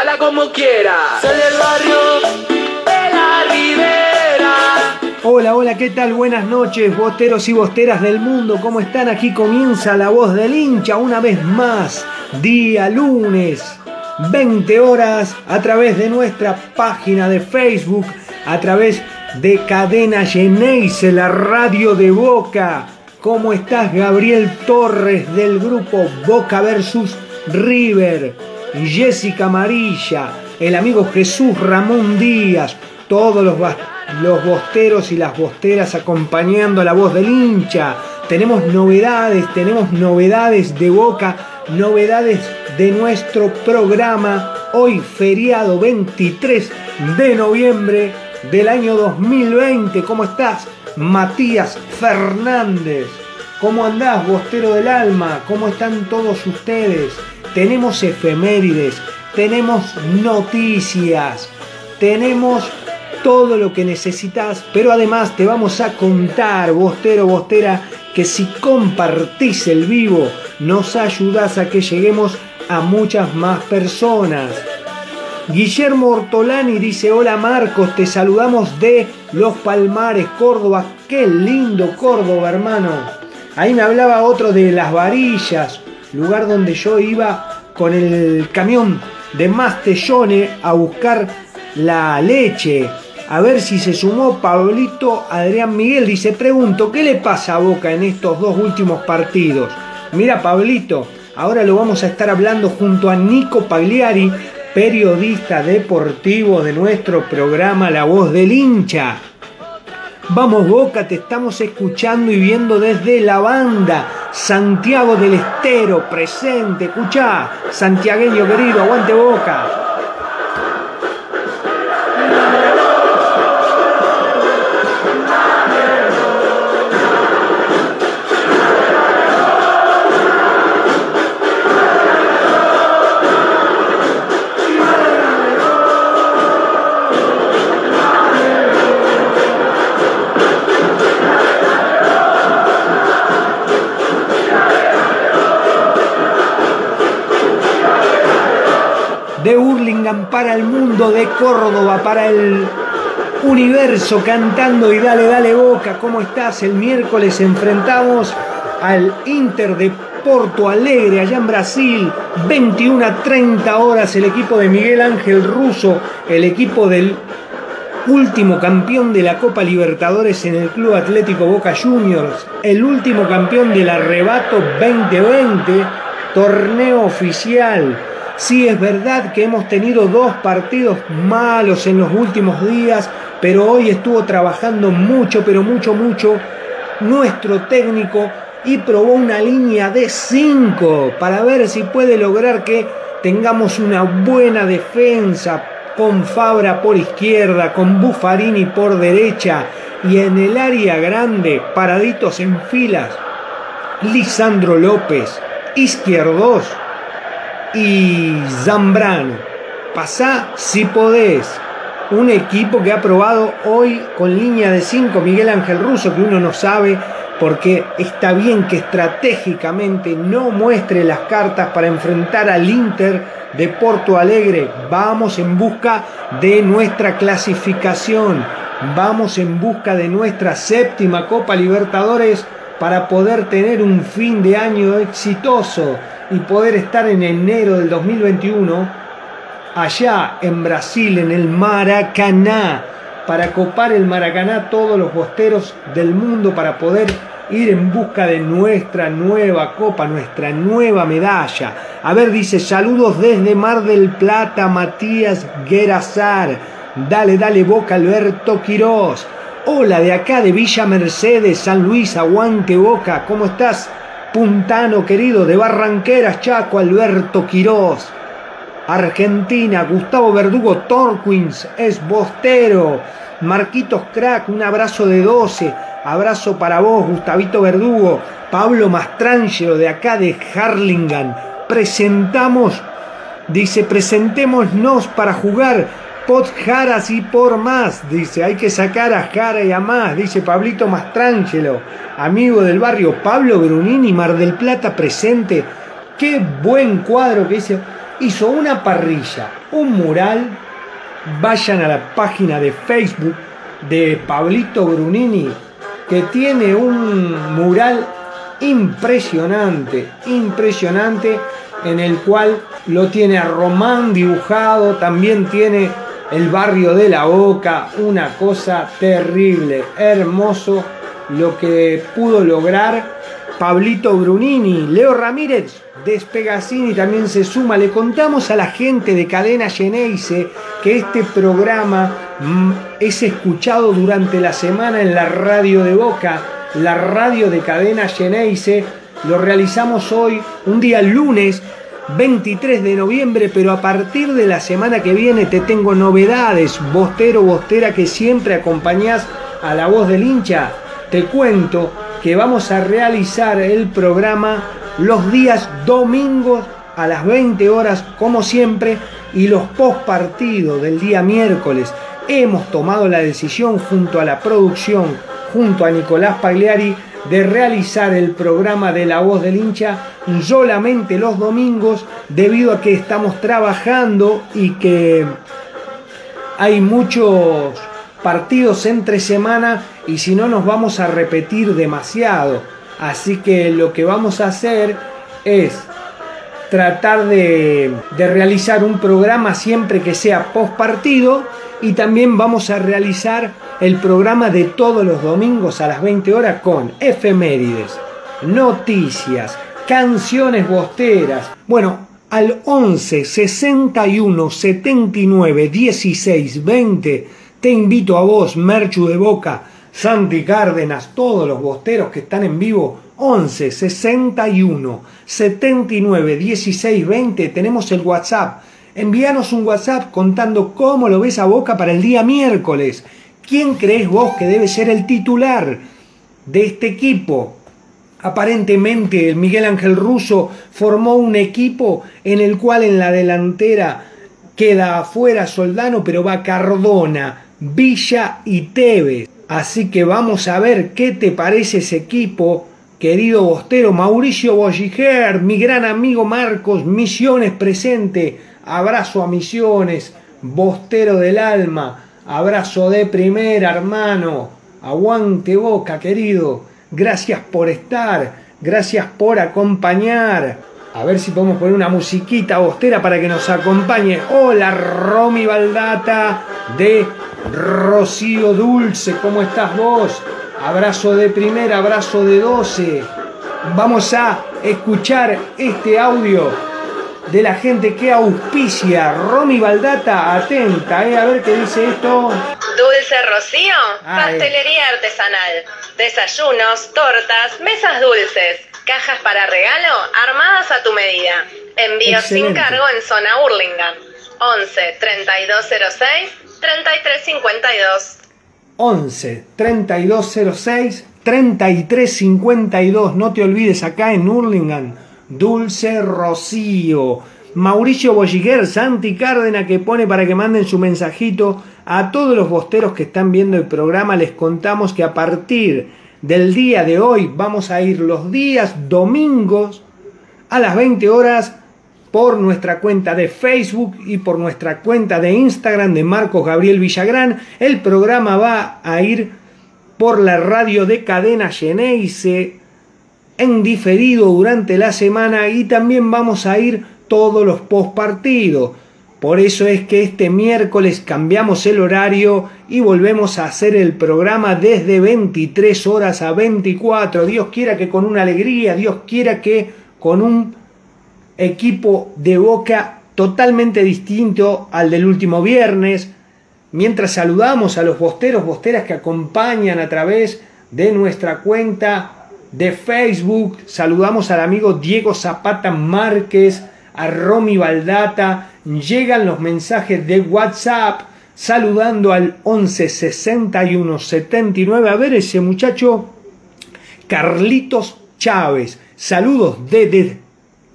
Contala como quiera. Soy del barrio de la Ribera. Hola, hola, ¿qué tal? Buenas noches, boteros y bosteras del mundo. ¿Cómo están? Aquí comienza la voz del hincha una vez más. Día lunes, 20 horas, a través de nuestra página de Facebook, a través de Cadena Geneise, la radio de Boca. ¿Cómo estás, Gabriel Torres del grupo Boca versus River? Jessica Amarilla, el amigo Jesús Ramón Díaz, todos los, los bosteros y las bosteras acompañando a la voz del hincha. Tenemos novedades, tenemos novedades de Boca, novedades de nuestro programa. Hoy feriado 23 de noviembre del año 2020. ¿Cómo estás? Matías Fernández. ¿Cómo andás, Bostero del Alma? ¿Cómo están todos ustedes? Tenemos efemérides, tenemos noticias, tenemos todo lo que necesitas, pero además te vamos a contar, Bostero, Bostera, que si compartís el vivo, nos ayudás a que lleguemos a muchas más personas. Guillermo Ortolani dice, hola Marcos, te saludamos de Los Palmares, Córdoba. Qué lindo Córdoba, hermano. Ahí me hablaba otro de Las Varillas, lugar donde yo iba con el camión de Mastellone a buscar la leche. A ver si se sumó Pablito Adrián Miguel. Dice, pregunto, ¿qué le pasa a Boca en estos dos últimos partidos? Mira, Pablito, ahora lo vamos a estar hablando junto a Nico Pagliari, periodista deportivo de nuestro programa La Voz del Hincha. Vamos Boca, te estamos escuchando y viendo desde la banda. Santiago del Estero, presente, escuchá. Santiagueño querido, aguante Boca. Para el mundo, de Córdoba para el universo, cantando y dale, dale boca, ¿cómo estás? El miércoles enfrentamos al Inter de Porto Alegre, allá en Brasil, 21 a 30 horas, el equipo de Miguel Ángel Russo, el equipo del último campeón de la Copa Libertadores en el Club Atlético Boca Juniors, el último campeón del Arrebato 2020, torneo oficial. Sí es verdad que hemos tenido dos partidos malos en los últimos días, pero hoy estuvo trabajando mucho, pero mucho, mucho nuestro técnico y probó una línea de 5 para ver si puede lograr que tengamos una buena defensa con Fabra por izquierda, con Buffarini por derecha y en el área grande, paraditos en filas, Lisandro López, izquierdos y Zambrano. Pasá si podés. Un equipo que ha probado hoy con línea de 5 Miguel Ángel Russo, que uno no sabe porque está bien que estratégicamente no muestre las cartas para enfrentar al Inter de Porto Alegre. Vamos en busca de nuestra clasificación. Vamos en busca de nuestra séptima Copa Libertadores para poder tener un fin de año exitoso y poder estar en enero del 2021 allá en Brasil, en el Maracaná, para copar el Maracaná todos los bosteros del mundo para poder ir en busca de nuestra nueva copa, nuestra nueva medalla. A ver, dice, saludos desde Mar del Plata, Matías Guerazar. Dale, dale, Boca Alberto Quirós. Hola, de acá de Villa Mercedes, San Luis, aguante Boca. ¿Cómo estás? Puntano querido, de Barranqueras, Chaco, Alberto Quirós. Argentina, Gustavo Verdugo Torquins, es Bostero. Marquitos Crack, un abrazo de 12. Abrazo para vos, Gustavito Verdugo, Pablo Mastrangelo de acá de Harlingan. Presentamos, dice, presentémonos para jugar pot Jaras y por más. Dice, hay que sacar a Jara y a más, dice Pablito Mastrangelo, amigo del barrio. Pablo Brunini, Mar del Plata presente. Qué buen cuadro que hizo. Hizo una parrilla, un mural. Vayan a la página de Facebook de Pablito Brunini que tiene un mural impresionante, impresionante, en el cual lo tiene a Román dibujado, también tiene el barrio de la Boca, una cosa terrible, hermoso lo que pudo lograr Pablito Brunini, Leo Ramírez, Despegacini también se suma. Le contamos a la gente de Cadena Geneise que este programa mm, es escuchado durante la semana en la radio de Boca, la radio de Cadena Geneise. Lo realizamos hoy, un día lunes 23 de noviembre, pero a partir de la semana que viene te tengo novedades. Bostero, bostera que siempre acompañás a la voz del hincha. Te cuento que vamos a realizar el programa los días domingos a las 20 horas como siempre y los post partidos del día miércoles. Hemos tomado la decisión junto a la producción, junto a Nicolás Pagliari, de realizar el programa de La Voz del Hincha solamente los domingos debido a que estamos trabajando y que hay muchos partidos entre semana y si no nos vamos a repetir demasiado. Así que lo que vamos a hacer es tratar de, realizar un programa siempre que sea post partido y también vamos a realizar el programa de todos los domingos a las 20 horas con efemérides, noticias, canciones bosteras. Bueno, al 11 61 79 16 20 te invito a vos, Merchu de Boca, Santi Cárdenas, todos los bosteros que están en vivo, 11 61 79 16 20, tenemos el WhatsApp. Envíanos un WhatsApp contando cómo lo ves a Boca para el día miércoles. ¿Quién crees vos que debe ser el titular de este equipo? Aparentemente el Miguel Ángel Russo formó un equipo en el cual en la delantera queda afuera Soldano, pero va Cardona, Villa y Tevez. Así que vamos a ver qué te parece ese equipo, querido Bostero, Mauricio Bolliger, mi gran amigo Marcos, Misiones presente, abrazo a Misiones, Bostero del alma, abrazo de primera, hermano, aguante boca, querido, gracias por estar, gracias por acompañar. A ver si podemos poner una musiquita bostera para que nos acompañe. Hola, Romy Baldata de Rocío Dulce, ¿cómo estás vos? Abrazo de primera, abrazo de 12. Vamos a escuchar este audio de la gente que auspicia. Romy Baldata, atenta, eh, a ver qué dice esto. Dulce Rocío, Ah, eh. pastelería artesanal, desayunos, tortas, mesas dulces, cajas para regalo armadas a tu medida. Envío sin Excelente. cargo en zona Hurlingham. 11 3206 3352. 11 3206 3352. No te olvides acá en Hurlingham. Dulce Rocío. Mauricio Bolliguer, Santi Cárdena que pone para que manden su mensajito. A todos los bosteros que están viendo el programa les contamos que a partir del día de hoy vamos a ir los días domingos a las 20 horas por nuestra cuenta de Facebook y por nuestra cuenta de Instagram de Marcos Gabriel Villagrán. El programa va a ir por la radio de Cadena Geneise en diferido durante la semana y también vamos a ir todos los post partidos. Por eso es que este miércoles cambiamos el horario y volvemos a hacer el programa desde 23 horas a 24. Dios quiera que con una alegría, Dios quiera que con un equipo de Boca totalmente distinto al del último viernes. Mientras saludamos a los bosteros, bosteras que acompañan a través de nuestra cuenta de Facebook, saludamos al amigo Diego Zapata Márquez, a Romy Baldata, llegan los mensajes de WhatsApp saludando al 11 61 79. A ver ese muchacho, Carlitos Chávez. Saludos desde,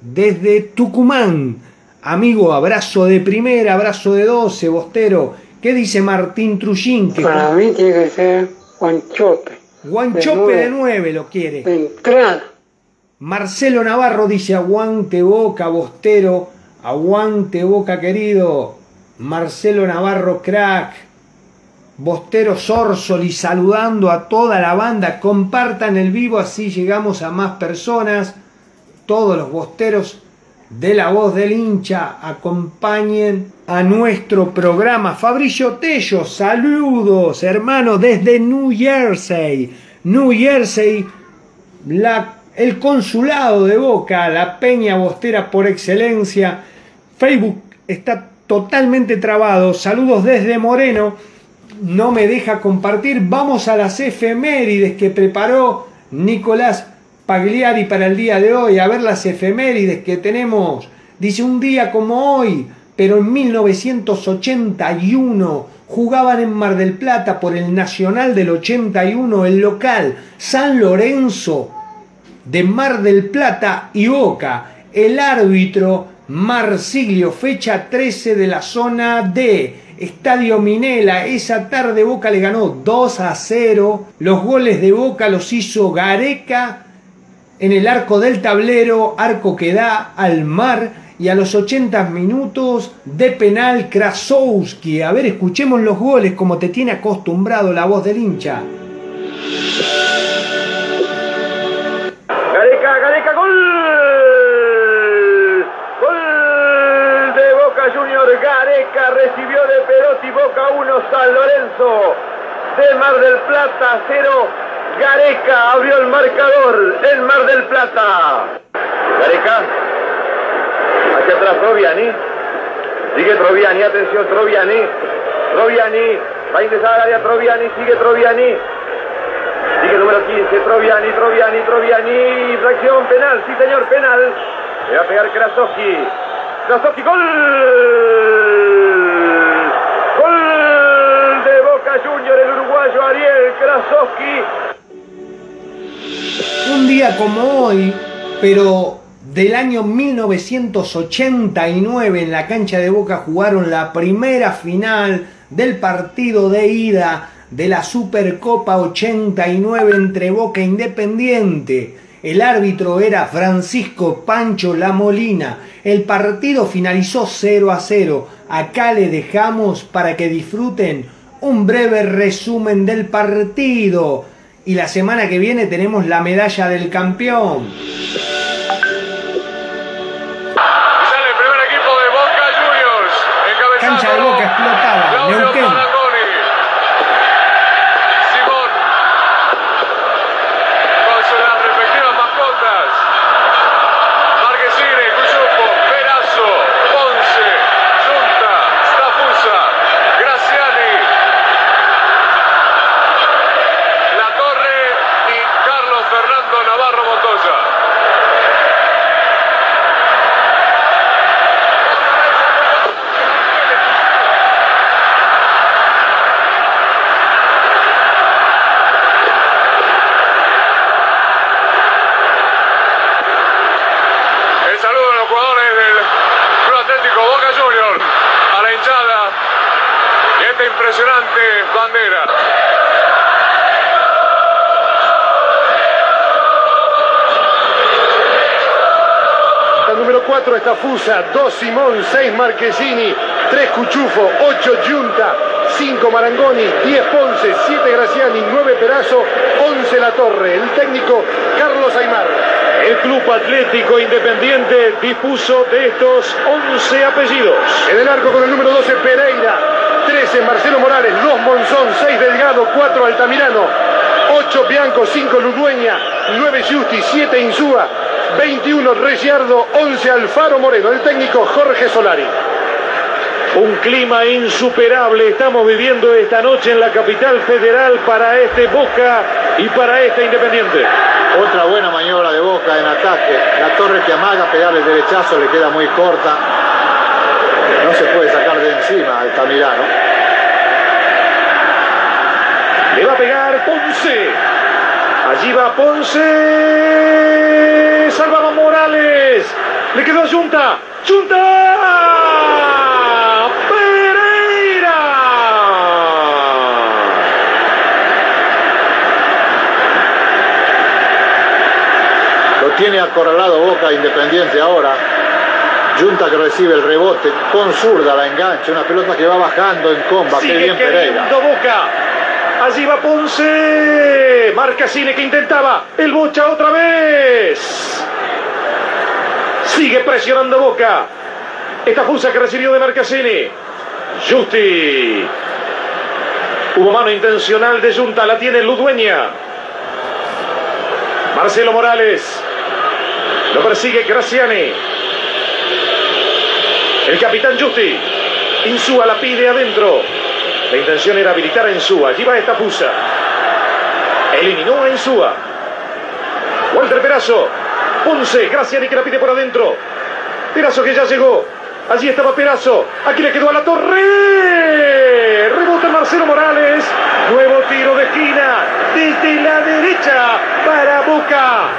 desde Tucumán. Amigo, abrazo de primera, abrazo de 12, Bostero. ¿Qué dice Martín Trujín? Que Para mí tiene que ser Juanchope. Guanchope de de nueve. 9 lo quiere. Entrada. Marcelo Navarro dice aguante boca, Bostero. Aguante boca, querido. Marcelo Navarro, crack. Bostero Sorsoli saludando a toda la banda. Compartan el vivo, así llegamos a más personas. Todos los bosteros de la voz del hincha acompañen a nuestro programa. Fabricio Tello, saludos, hermano, desde New Jersey. New Jersey, el consulado de Boca, la peña bostera por excelencia. Facebook está totalmente trabado. Saludos desde Moreno. No me deja compartir. Vamos a las efemérides que preparó Nicolás Pagliari para el día de hoy. A ver las efemérides que tenemos. Dice un día como hoy, pero en 1981 jugaban en Mar del Plata por el Nacional del 81 el local San Lorenzo de Mar del Plata y Boca. El árbitro Marsiglio, fecha 13 de la zona D. Estadio Minela, esa tarde Boca le ganó 2 a 0. Los goles de Boca los hizo Gareca en el arco del tablero, arco que da al mar. Y a los 80 minutos de penal Krasowski. A ver, escuchemos los goles como te tiene acostumbrado la voz del hincha. Gareca, Gareca, gol. Gol de Boca Junior. Gareca recibió de Perotti Boca 1, San Lorenzo. De Mar del Plata 0. Gareca abrió el marcador en Mar del Plata. Gareca. Hacia atrás Troviani. Sigue Troviani, atención Troviani. Troviani. Va a ingresar al área Troviani, sigue Troviani. Sigue el número 15, Troviani, Troviani, Troviani. Infracción penal, sí señor, penal. Le va a pegar Krasowski. Krasowski, gol. Gol de Boca Junior, el uruguayo Ariel Krasowski. Un día como hoy, pero del año 1989 en la cancha de Boca jugaron la primera final del partido de ida de la Supercopa 89 entre Boca Independiente. El árbitro era Francisco Pancho La Molina. El partido finalizó 0 a 0. Acá le dejamos para que disfruten un breve resumen del partido. Y la semana que viene tenemos la medalla del campeón. Sale el primer equipo de Boca Juniors. Encabezado Cancha de Boca explotada, Claudio Neuquén. Marangoni. jugadores del Club Atlético Boca Juniors, a la hinchada y esta impresionante bandera. El número 4 está Fusa, 2 Simón, 6 Marquesini, 3 Cuchufo, 8 Giunta, 5 Marangoni, 10 Ponce, 7 Graciani, 9 Perazo, 11 La Torre. El técnico Carlos Aymar. El Club Atlético Independiente dispuso de estos 11 apellidos. En el arco con el número 12 Pereira, 13 Marcelo Morales, 2 Monzón, 6 Delgado, 4 Altamirano, 8 Bianco, 5 Ludueña, 9 Justi, 7 Insúa, 21 Reciardo, 11 Alfaro Moreno. El técnico Jorge Solari. Un clima insuperable estamos viviendo esta noche en la capital federal para este Boca y para este Independiente. Otra buena maniobra de Boca en ataque. La torre que amaga pegarle el derechazo le queda muy corta. No se puede sacar de encima el Tamirano. Le va a pegar Ponce. Allí va Ponce. Salvaba Morales. Le quedó a Junta. ¡Junta! Lo tiene acorralado Boca Independiente ahora. Junta que recibe el rebote con zurda la engancha, una pelota que va bajando en comba, qué Sigue bien Pereira. Boca. Allí va Ponce. Marcasine que intentaba. El Bocha otra vez. Sigue presionando Boca. Esta fusa que recibió de Marcasini. Justi. Hubo mano intencional de Junta. La tiene Ludueña. Marcelo Morales. Lo persigue Graciani. El capitán Justi. Insúa la pide adentro. La intención era habilitar a Insúa. Allí va esta fusa. Eliminó a Insúa. Walter Perazo. Ponce. Graciani que la pide por adentro. Perazo que ya llegó. Allí estaba Perazo. Aquí le quedó a la torre. Rebota Marcelo Morales. Nuevo tiro de esquina. Desde la derecha para Boca.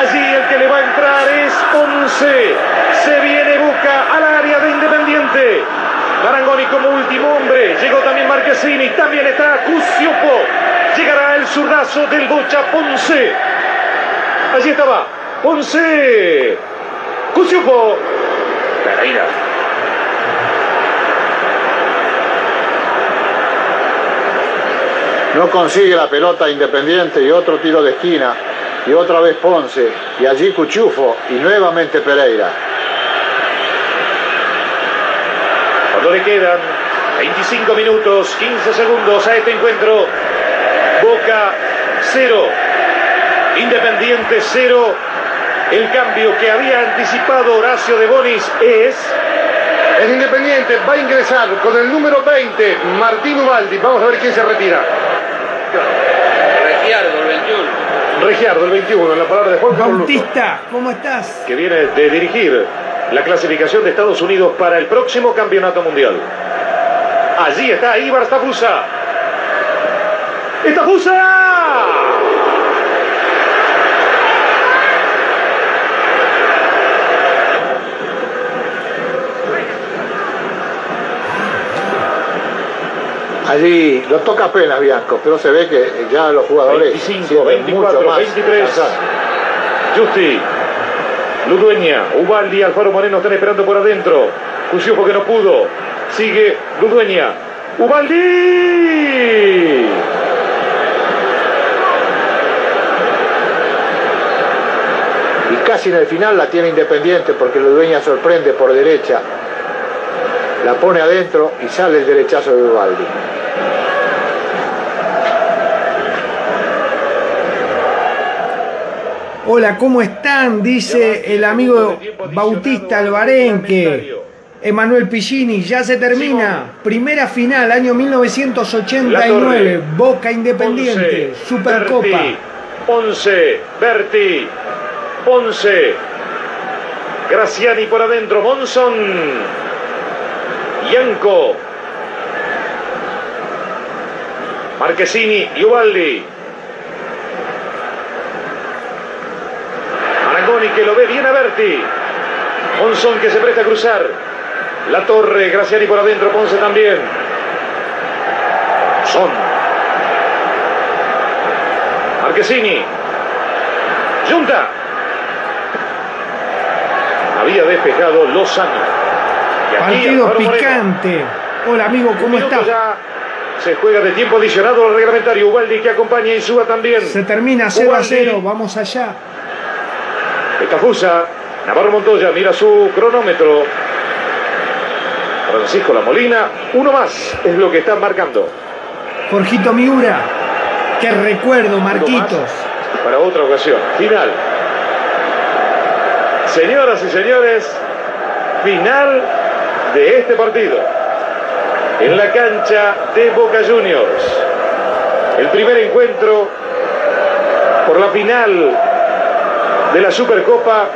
Allí el que le va a entrar es Ponce. Se viene Boca al área de Independiente. Marangoni como último hombre. Llegó también Marquesini. También está Cusiopo. Llegará el zurdazo del Bocha Ponce. Allí estaba. Ponce. Cusiopo. Pereira. No consigue la pelota Independiente y otro tiro de esquina. Y otra vez Ponce. Y allí Cuchufo. Y nuevamente Pereira. Cuando le quedan 25 minutos, 15 segundos a este encuentro, Boca 0, Independiente 0. El cambio que había anticipado Horacio de Bonis es El Independiente va a ingresar con el número 20, Martín Ubaldi. Vamos a ver quién se retira. Regiardo, el 21. Regiardo, el 21, en la palabra de Juan. Bautista, ¿cómo estás? que viene de dirigir la clasificación de Estados Unidos para el próximo campeonato mundial. Allí está Ibar Tafusa. ¡Estafusa! Allí lo toca apenas Bianco, pero se ve que ya los jugadores 25, sienten 24, mucho más 23. cansados. Justi, Ludueña, Ubaldi, Alfaro Moreno están esperando por adentro. Cusiufo que no pudo. Sigue Ludueña. Ubaldi. Y casi en el final la tiene Independiente porque la dueña sorprende por derecha. La pone adentro y sale el derechazo de Ubaldi. Hola, ¿cómo están? Dice el amigo Bautista Albarenque. Emanuel Pillini, ya se termina. Primera final, año 1989. Boca Independiente, Supercopa. Ponce, Berti, Ponce, Graciani por adentro, Monzón, Yanco, Marquesini y Ubaldi. Marangoni que lo ve bien a Berti. Monzón que se presta a cruzar. La Torre, Graciani por adentro, Ponce también. Son. Marquesini. Junta. Había despejado Lozano. Y aquí Partido Moreno. picante. Hola amigo, ¿cómo estás? ya se juega de tiempo adicionado al reglamentario. Ubaldi que acompaña a Insúa también. Se termina 0 a Ubaldi. 0, vamos allá. Estafusa, Navarro Montoya mira su cronómetro. Francisco La Molina, uno más es lo que están marcando. Jorgito Miura, qué recuerdo, Marquitos. Para otra ocasión. Final. Señoras y señores, final de este partido. En la cancha de Boca Juniors. El primer encuentro por la final de la Supercopa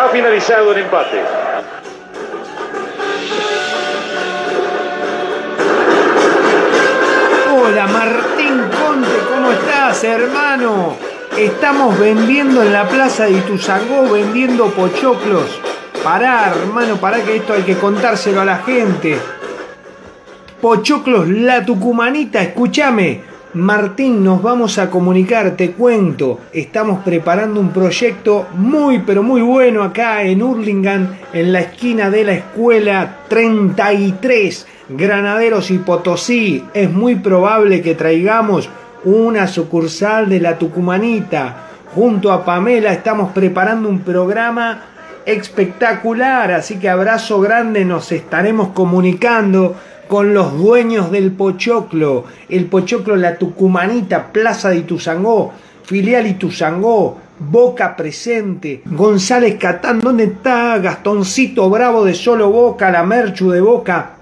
ha finalizado en empate. Hola Martín Conte, ¿cómo estás, hermano? Estamos vendiendo en la plaza de Ituzangó, vendiendo pochoclos. Pará, hermano, pará que esto hay que contárselo a la gente. Pochoclos La Tucumanita, escúchame. Martín, nos vamos a comunicar, te cuento. Estamos preparando un proyecto muy, pero muy bueno acá en Hurlingham, en la esquina de la escuela 33, Granaderos y Potosí. Es muy probable que traigamos una sucursal de La Tucumanita. Junto a Pamela estamos preparando un programa espectacular, así que abrazo grande, nos estaremos comunicando con los dueños del Pochoclo, el Pochoclo La Tucumanita, Plaza de Ituzangó, filial Ituzangó, Boca presente, González Catán, ¿dónde está Gastoncito Bravo de Solo Boca, la Merchu de Boca?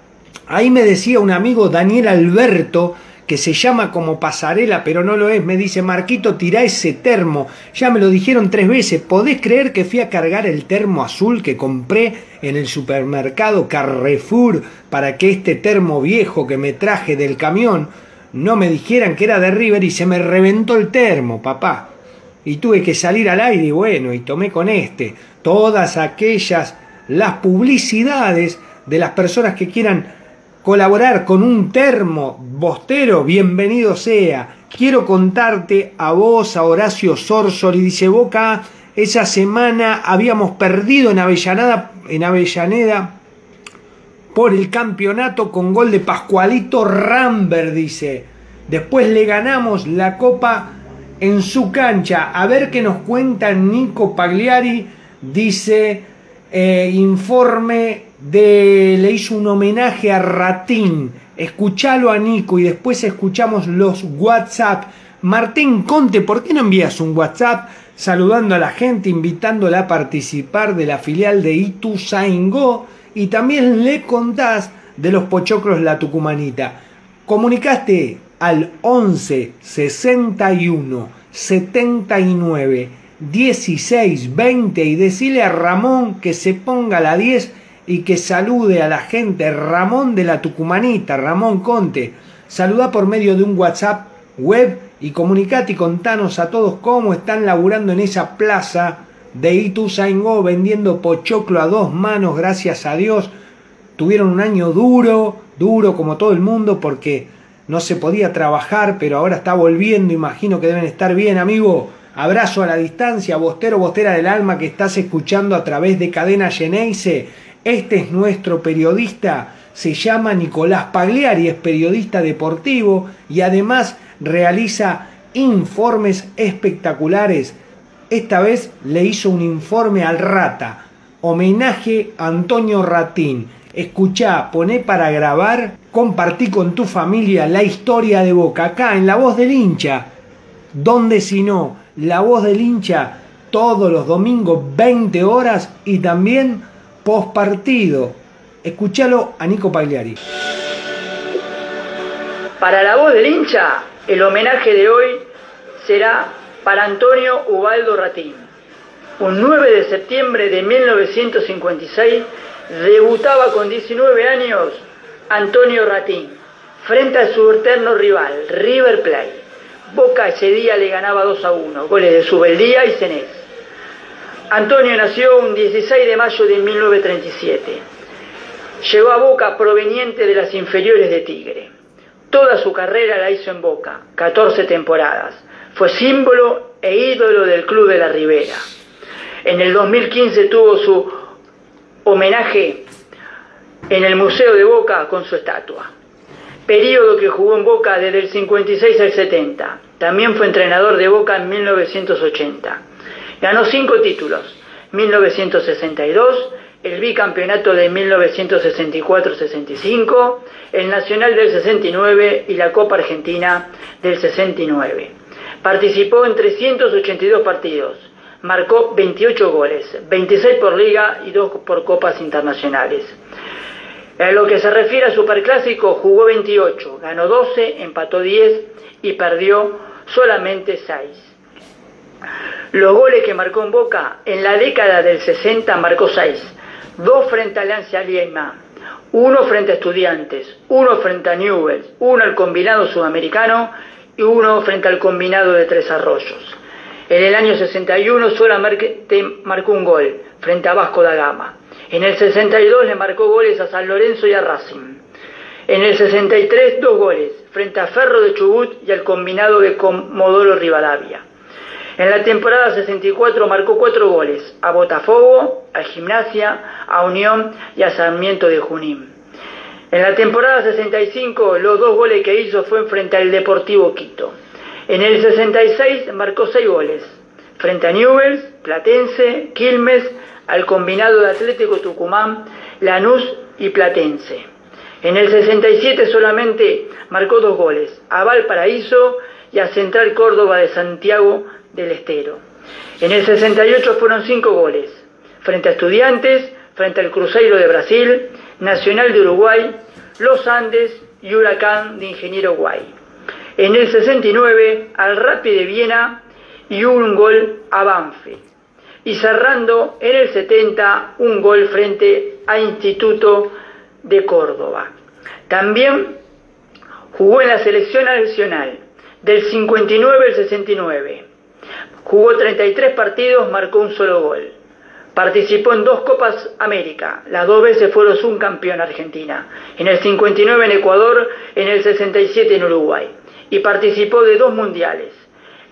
Ahí me decía un amigo Daniel Alberto, que se llama como pasarela, pero no lo es. Me dice, Marquito, tira ese termo. Ya me lo dijeron tres veces. ¿Podés creer que fui a cargar el termo azul que compré en el supermercado Carrefour para que este termo viejo que me traje del camión no me dijeran que era de River y se me reventó el termo, papá? Y tuve que salir al aire y bueno, y tomé con este. Todas aquellas, las publicidades de las personas que quieran colaborar con un termo bostero, bienvenido sea. Quiero contarte a vos, a Horacio Sorsol, y dice Boca, esa semana habíamos perdido en Avellaneda, en Avellaneda por el campeonato con gol de Pascualito Rambert, dice. Después le ganamos la copa en su cancha. A ver qué nos cuenta Nico Pagliari, dice eh, informe de le hizo un homenaje a Ratín. Escuchalo a Nico y después escuchamos los WhatsApp. Martín Conte, ¿por qué no envías un WhatsApp saludando a la gente, invitándola a participar de la filial de Ituzaingó? Y también le contás de los pochoclos La Tucumanita. Comunicaste al 11 61 79 16 20 y decile a Ramón que se ponga la 10 y que salude a la gente. Ramón de la Tucumanita, Ramón Conte. Saluda por medio de un WhatsApp web y comunicate y contanos a todos cómo están laburando en esa plaza de Ituzaingó vendiendo pochoclo a dos manos, gracias a Dios. Tuvieron un año duro, duro como todo el mundo porque no se podía trabajar, pero ahora está volviendo, imagino que deben estar bien, amigo. Abrazo a la distancia, bostero, bostera del alma que estás escuchando a través de Cadena Geneise. Este es nuestro periodista, se llama Nicolás Pagliari, es periodista deportivo y además realiza informes espectaculares. Esta vez le hizo un informe al Rata, homenaje a Antonio Ratín. Escuchá, poné para grabar, compartí con tu familia la historia de Boca acá en La Voz del Hincha. Donde si no, La Voz del Hincha todos los domingos 20 horas y también post partido. Escuchalo a Nico Pagliari. Para la voz del hincha, el homenaje de hoy será para Antonio Ubaldo Ratín. Un 9 de septiembre de 1956 debutaba con 19 años Antonio Ratín frente a su eterno rival, River Plate. Boca ese día le ganaba 2 a 1, goles de Subeldía y Cenés. Antonio nació un 16 de mayo de 1937. Llegó a Boca proveniente de las inferiores de Tigre. Toda su carrera la hizo en Boca, 14 temporadas. Fue símbolo e ídolo del Club de la Ribera. En el 2015 tuvo su homenaje en el Museo de Boca con su estatua. Período que jugó en Boca desde el 56 al 70. También fue entrenador de Boca en 1980. Ganó cinco títulos. 1962, el bicampeonato de 1964-65, el Nacional del 69 y la Copa Argentina del 69. Participó en 382 partidos, marcó 28 goles, 26 por liga y 2 por copas internacionales. En lo que se refiere a Superclásico, jugó 28, ganó 12, empató 10 y perdió solamente 6. Los goles que marcó en Boca, en la década del 60 marcó 6, dos frente a Alianza Lima, uno frente a Estudiantes, uno frente a Newells, uno al combinado sudamericano y uno frente al combinado de Tres Arroyos. En el año 61 solamente marcó un gol frente a Vasco da Gama. En el 62 le marcó goles a San Lorenzo y a Racing. En el 63 dos goles frente a Ferro de Chubut y al combinado de Comodoro Rivadavia. En la temporada 64 marcó cuatro goles a Botafogo, a Gimnasia, a Unión y a Sarmiento de Junín. En la temporada 65 los dos goles que hizo fue frente al Deportivo Quito. En el 66 marcó seis goles frente a Newells, Platense, Quilmes, al combinado de Atlético Tucumán, Lanús y Platense. En el 67 solamente marcó dos goles, a Valparaíso y a Central Córdoba de Santiago del Estero. En el 68 fueron cinco goles, frente a Estudiantes, frente al Cruzeiro de Brasil, Nacional de Uruguay, Los Andes y Huracán de Ingeniero Guay. En el 69 al Rapid de Viena y un gol a Banfield y cerrando en el 70 un gol frente a Instituto de Córdoba. También jugó en la selección nacional del 59 al 69. Jugó 33 partidos, marcó un solo gol. Participó en dos Copas América, las dos veces fue subcampeón Argentina, en el 59 en Ecuador, en el 67 en Uruguay, y participó de dos mundiales,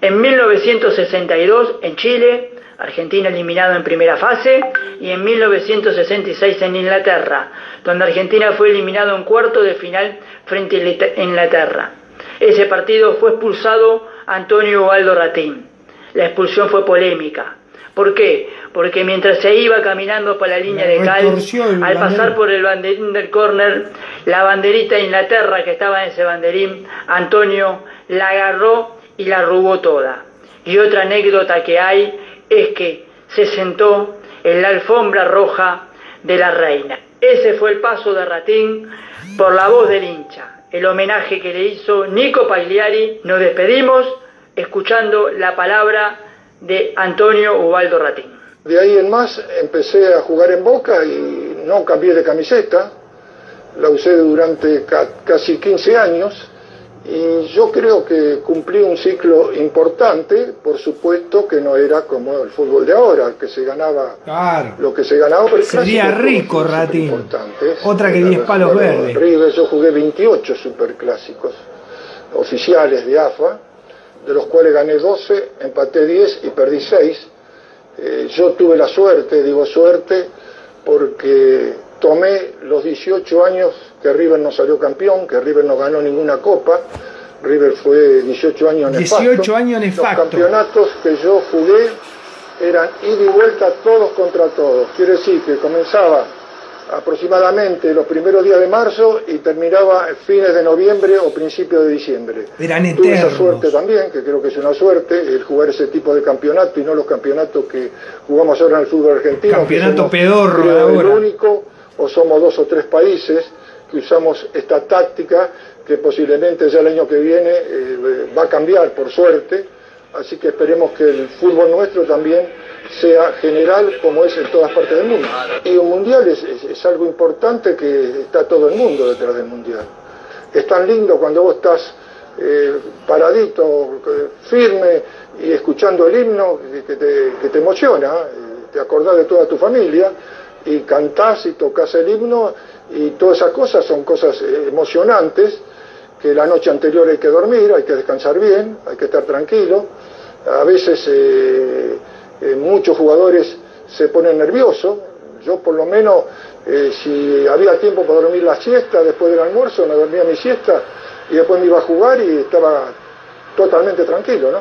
en 1962 en Chile, Argentina eliminado en primera fase, y en 1966 en Inglaterra, donde Argentina fue eliminado en cuarto de final frente a Inglaterra. Ese partido fue expulsado Antonio Ubaldo Ratín. La expulsión fue polémica. ¿Por qué? Porque mientras se iba caminando por la línea de cal, al pasar por el banderín del córner, la banderita de Inglaterra que estaba en ese banderín, Antonio la agarró y la arrugó toda. Y otra anécdota que hay es que se sentó en la alfombra roja de la reina. Ese fue el paso de Ratín por la voz del hincha, el homenaje que le hizo Nico Pagliari. Nos despedimos escuchando la palabra de Antonio Ubaldo Ratín. De ahí en más empecé a jugar en Boca y no cambié de camiseta. La usé durante casi 15 años y yo creo que cumplí un ciclo importante, por supuesto que no era como el fútbol de ahora, que se ganaba lo que se ganaba. Pero Sería rico, Ratín. Otra que 10 palos verdes. River, yo jugué 28 superclásicos oficiales de AFA, de los cuales gané 12, empaté 10 y perdí 6. Eh, yo tuve la suerte, digo suerte, porque tomé los 18 años que River no salió campeón, que River no ganó ninguna copa. River fue 18 años nefasto. 18 años nefasto. Los campeonatos que yo jugué eran ida y vuelta todos contra todos. Quiere decir que comenzaba aproximadamente los primeros días de marzo y terminaba fines de noviembre o principios de diciembre. Eran Tuve esa suerte también, que creo que es una suerte, el jugar ese tipo de campeonato y no los campeonatos que jugamos ahora en el fútbol argentino. Campeonato pedorro ahora. El único, o somos dos o tres países que usamos esta táctica que posiblemente ya el año que viene eh, va a cambiar por suerte, así que esperemos que el fútbol nuestro también sea general como es en todas partes del mundo. Y un mundial es, algo importante que está todo el mundo detrás del mundial. Es tan lindo cuando vos estás eh, paradito, firme y escuchando el himno que te, emociona. te acordás de toda tu familia y cantás y tocas el himno y todas esas cosas son cosas eh, emocionantes que la noche anterior hay que dormir, hay que descansar bien, hay que estar tranquilo. A veces eh, eh, muchos jugadores se ponen nerviosos. Yo por lo menos, si había tiempo para dormir la siesta después del almuerzo, me dormía mi siesta y después me iba a jugar y estaba totalmente tranquilo, ¿no?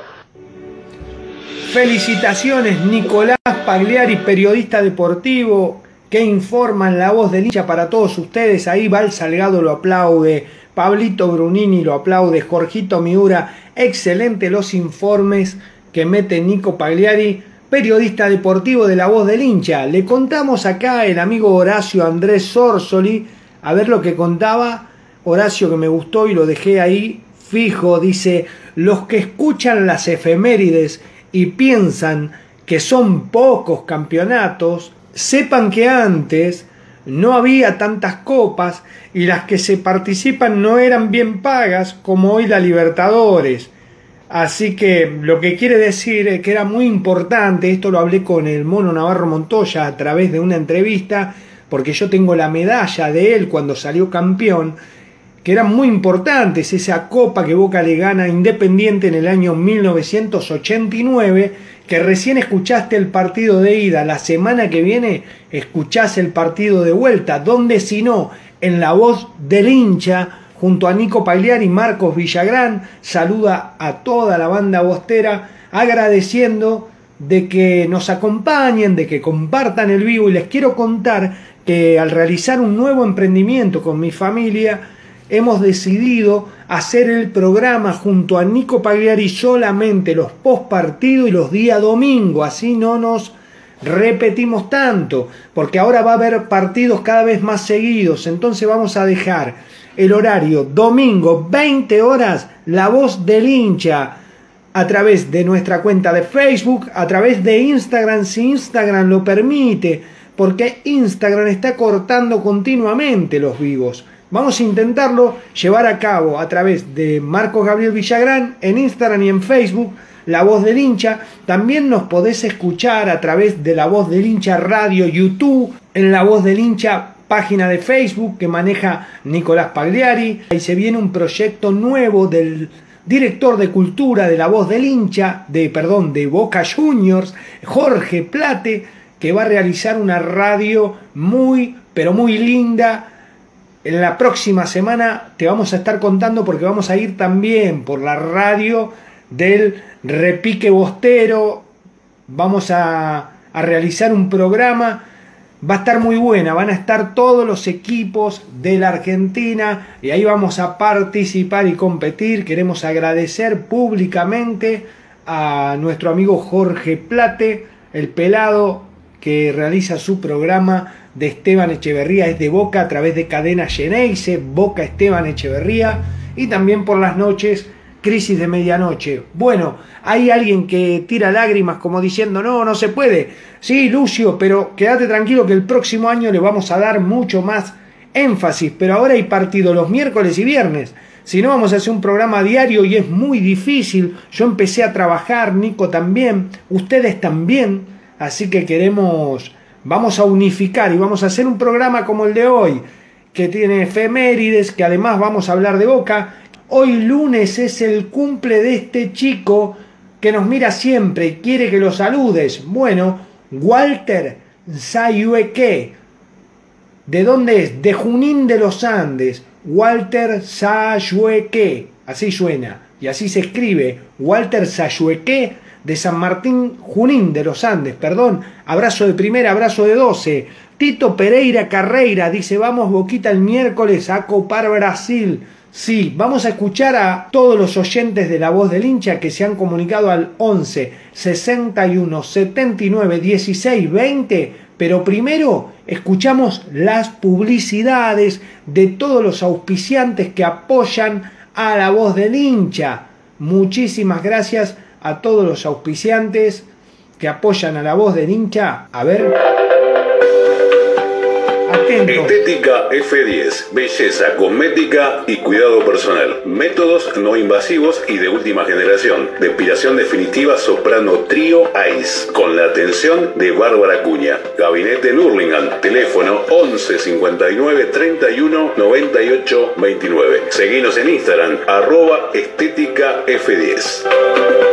Felicitaciones Nicolás Pagliari, periodista deportivo, que informa en la voz del hincha para todos ustedes. Ahí Val Salgado lo aplaude, Pablito Brunini lo aplaude, Jorgito Miura. Excelente los informes que mete Nico Pagliari, periodista deportivo de la voz del hincha. Le contamos acá el amigo Horacio Andrés Sorsoli, a ver lo que contaba. Horacio que me gustó y lo dejé ahí fijo, dice, los que escuchan las efemérides y piensan que son pocos campeonatos, sepan que antes no había tantas copas y las que se participan no eran bien pagas como hoy la Libertadores. Así que lo que quiere decir es que era muy importante, esto lo hablé con el mono Navarro Montoya a través de una entrevista, porque yo tengo la medalla de él cuando salió campeón, que eran muy importantes, esa copa que Boca le gana Independiente en el año 1989, que recién escuchaste el partido de ida, la semana que viene escuchás el partido de vuelta, donde si no, en la voz del hincha, junto a Nico Pagliari y Marcos Villagrán, saluda a toda la banda bostera, agradeciendo de que nos acompañen, de que compartan el vivo. Y les quiero contar que al realizar un nuevo emprendimiento con mi familia, hemos decidido hacer el programa junto a Nico Pagliari solamente los post partido y los días domingo, así no nos repetimos tanto, porque ahora va a haber partidos cada vez más seguidos, entonces vamos a dejar el horario domingo 20 horas, la voz del hincha a través de nuestra cuenta de Facebook, a través de Instagram, si Instagram lo permite, porque Instagram está cortando continuamente los vivos. Vamos a intentarlo llevar a cabo a través de Marcos Gabriel Villagrán en Instagram y en Facebook, La Voz del Hincha. También nos podés escuchar a través de La Voz del Hincha Radio YouTube, en La Voz del Hincha página de Facebook que maneja Nicolás Pagliari. Ahí se viene un proyecto nuevo del director de cultura de La Voz del Hincha, de perdón, de Boca Juniors, Jorge Plate, que va a realizar una radio muy pero muy linda en la próxima semana te vamos a estar contando porque vamos a ir también por la radio del repique bostero. Vamos a, a realizar un programa. Va a estar muy buena. Van a estar todos los equipos de la Argentina y ahí vamos a participar y competir. Queremos agradecer públicamente a nuestro amigo Jorge Plate, el pelado que realiza su programa de Esteban Echeverría es de Boca a través de Cadena Geneise, Boca Esteban Echeverría y también por las noches Crisis de Medianoche. Bueno, hay alguien que tira lágrimas como diciendo, no, no se puede. Sí, Lucio, pero quédate tranquilo que el próximo año le vamos a dar mucho más énfasis, pero ahora hay partido los miércoles y viernes. Si no, vamos a hacer un programa diario y es muy difícil. Yo empecé a trabajar, Nico también, ustedes también, así que queremos vamos a unificar y vamos a hacer un programa como el de hoy, que tiene efemérides, que además vamos a hablar de Boca. Hoy lunes es el cumple de este chico que nos mira siempre y quiere que lo saludes. Bueno, Walter Sayueque. ¿De dónde es? De Junín de los Andes. Walter Sayueque. Así suena. Y así se escribe. Walter Sayueque de San Martín Junín de los Andes, perdón, abrazo de primera, abrazo de doce. Tito Pereira Carreira dice, vamos Boquita el miércoles a copar Brasil. Sí, vamos a escuchar a todos los oyentes de la voz del hincha que se han comunicado al 11 61 79 16 20, pero primero escuchamos las publicidades de todos los auspiciantes que apoyan a la voz del hincha. Muchísimas gracias a todos los auspiciantes que apoyan a la voz del hincha. A ver. atento. Estética F10, belleza, cosmética y cuidado personal. Métodos no invasivos y de última generación. Depilación definitiva Soprano Trio Ice, con la atención de Bárbara Cuña. Gabinete en Hurlingham, teléfono 11 59 31 98 29. Seguinos en Instagram, arroba estética F10.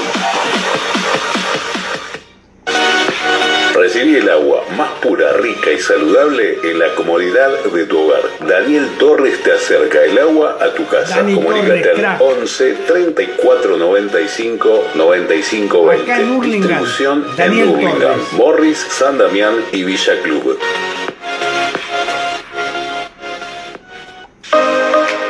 Recibí el agua más pura, rica y saludable en la comodidad de tu hogar. Daniel Torres te acerca el agua a tu casa. Dani Comunícate Torres, al crack. 11 34 95 95 20. Acá en Distribución Daniel en Hurlingham, Torres. Morris, San Damián y Villa Club.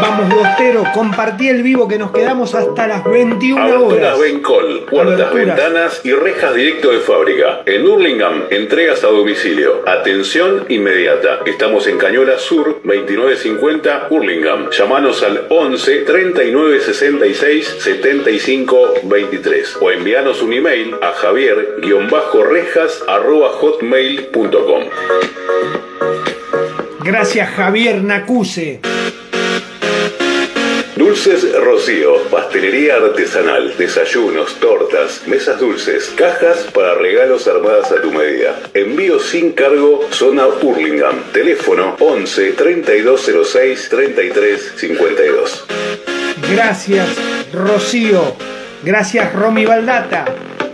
Vamos, Bostero, compartí el vivo que nos quedamos hasta las 21 horas. Bencol, puertas, Aberturas. ventanas y rejas directo de fábrica. En Hurlingham, entregas a domicilio. Atención inmediata. Estamos en Cañola Sur, 2950 Hurlingham. Llámanos al 11 39 66 75 23 o envíanos un email a javier-rejas arroba hotmail.com. Gracias, Javier Nacuse. Dulces Rocío, pastelería artesanal, desayunos, tortas, mesas dulces, cajas para regalos armadas a tu medida. Envío sin cargo, zona Hurlingham. Teléfono 11 3206 33 52. Gracias, Rocío. Gracias, Romy Baldata.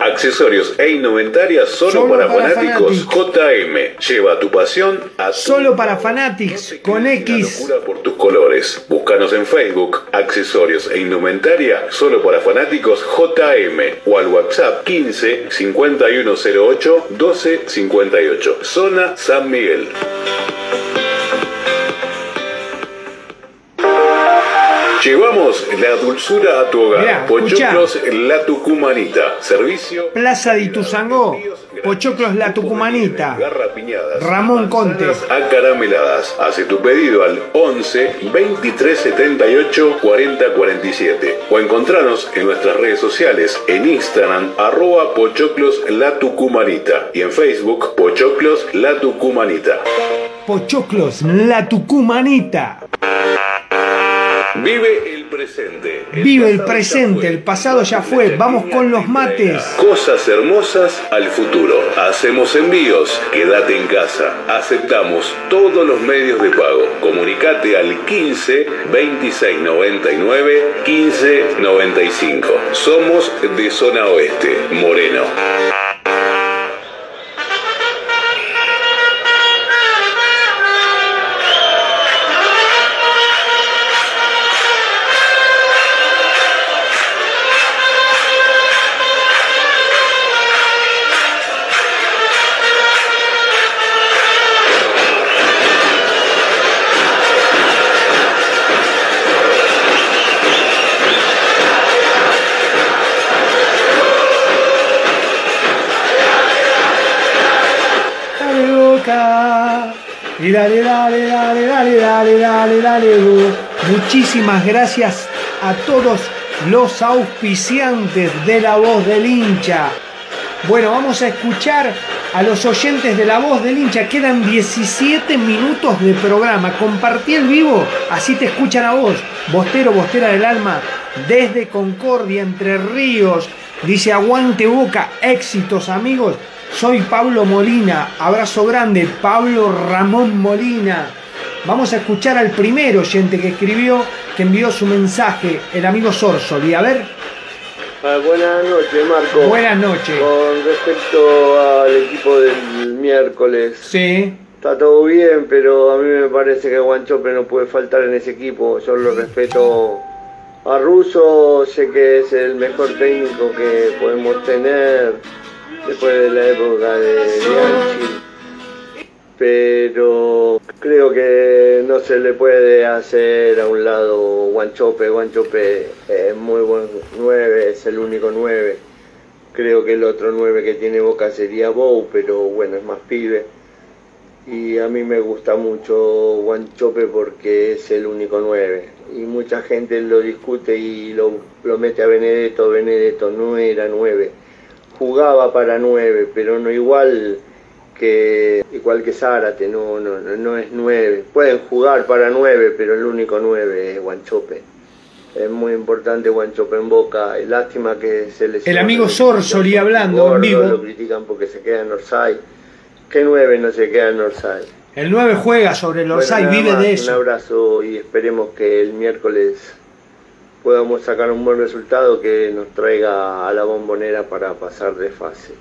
Accesorios e indumentaria solo, Solo para, para fanáticos JM. Lleva tu pasión a tu Solo para Fanatics, con X. locura por tus colores. Búscanos en Facebook, accesorios e indumentaria solo para fanáticos JM o al WhatsApp 15 5108 1258. Zona San Miguel. Llevamos la dulzura a tu hogar. Mirá, Pochoclos La Tucumanita. Servicio Plaza de Ituzangó, Pochoclos La Tucumanita. Ramón Contes. Acarameladas. Hace tu pedido al 11 23 78 40 47 o encontranos en nuestras redes sociales en Instagram arroba Pochoclos La Tucumanita y en Facebook Pochoclos La Tucumanita. Pochoclos La Tucumanita. Vive el presente. Vive el presente, el pasado ya fue. Vamos con los mates. Cosas hermosas al futuro. Hacemos envíos. Quédate en casa. Aceptamos todos los medios de pago. Comunicate al 15 26 99 15 95. Somos de zona oeste, Moreno. Y dale, dale, dale, dale, dale, dale. Muchísimas gracias a todos los auspiciantes de la voz del hincha. Bueno, vamos a escuchar a los oyentes de la voz del hincha. Quedan 17 minutos de programa. Compartí el vivo, así te escuchan a vos. Bostero, bostera del alma, desde Concordia, Entre Ríos. Dice aguante boca, éxitos amigos. Soy Pablo Molina, abrazo grande, Pablo Ramón Molina. Vamos a escuchar al primer oyente que escribió, que envió su mensaje, el amigo Sorsoli. A ver, Ah, buenas noches, Marco. Buenas noches. Con respecto al equipo del miércoles. Sí. Está todo bien, pero a mí me parece que Guanchope no puede faltar en ese equipo. Yo lo respeto a Russo, sé que es el mejor técnico que podemos tener después de la época de Bianchi. Pero creo que no se le puede hacer a un lado Guanchope. Guanchope es muy buen 9, es el único 9. Creo que el otro 9 que tiene Boca sería Bow, pero bueno, es más pibe. Y a mí me gusta mucho Guanchope porque es el único 9. Y mucha gente lo discute y lo, lo mete a Benedetto. Benedetto no era 9. Jugaba para 9, pero no igual que igual que Zárate, no, no, no, es 9. Pueden jugar para 9, pero el único 9 es Guanchope. Es muy importante Guanchope en Boca. Lástima que se les... El amigo Sorsoli hablando en vivo. Lo critican porque se queda en Orsay. ¿Qué 9 no se queda en Orsay? El 9 juega sobre el Orsay, Bueno, vive más, de Un eso. abrazo y esperemos que el miércoles podamos sacar un buen resultado que nos traiga a la bombonera para pasar de fase.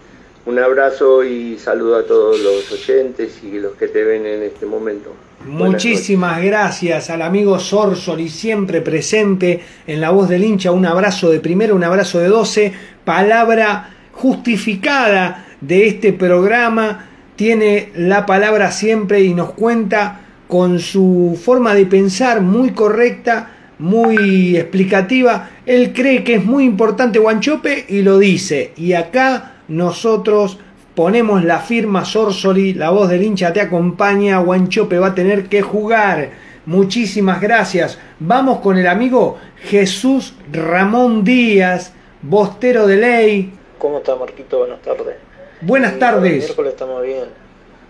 Un abrazo y saludo a todos los oyentes y los que te ven en este momento. Muchísimas gracias al amigo Sorsoli, siempre presente en la voz del hincha. Un abrazo de primero, un abrazo de 12. Palabra justificada de este programa. Tiene la palabra siempre y nos cuenta con su forma de pensar muy correcta, muy explicativa. Él cree que es muy importante Guanchope y lo dice. Y acá nosotros ponemos la firma Sorsoli, la voz del hincha te acompaña, Guanchope va a tener que jugar. Muchísimas gracias. Vamos con el amigo Jesús Ramón Díaz, bostero de ley. ¿Cómo está Marquito? Buenas tardes. Buenas Y tardes. El miércoles estamos bien.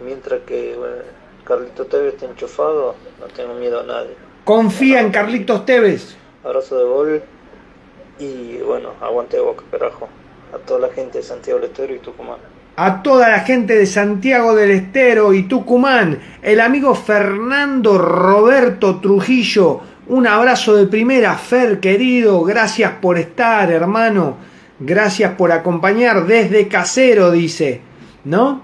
Mientras que bueno, Carlito Tevez está enchufado, no tengo miedo a nadie. Confía en Carlitos Tevez. Abrazo de gol y bueno, aguante boca, carajo. A toda la gente de Santiago del Estero y Tucumán. a toda la gente de Santiago del Estero y Tucumán, el amigo Fernando Roberto Trujillo, un abrazo de primera, Fer querido, gracias por estar, hermano, gracias por acompañar desde casero, dice, ¿no?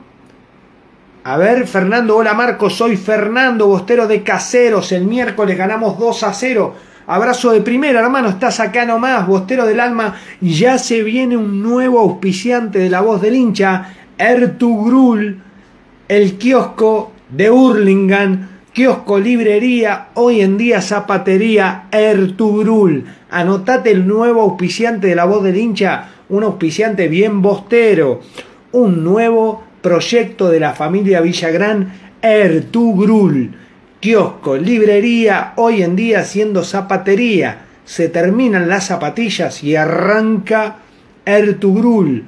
A ver, Fernando, hola Marco, soy Fernando, bostero de caseros, el miércoles ganamos 2 a 0. Abrazo de primera, hermano, estás acá nomás, bostero del alma. Ya se viene un nuevo auspiciante de la voz del hincha, Ertugrul, el kiosco de Hurlingham, kiosco librería, hoy en día zapatería Ertugrul. Anotate el nuevo auspiciante de la voz del hincha, un auspiciante bien bostero, un nuevo proyecto de la familia Villagrán, Ertugrul. Kiosco, librería, hoy en día siendo zapatería. Se terminan las zapatillas y arranca Ertugrul.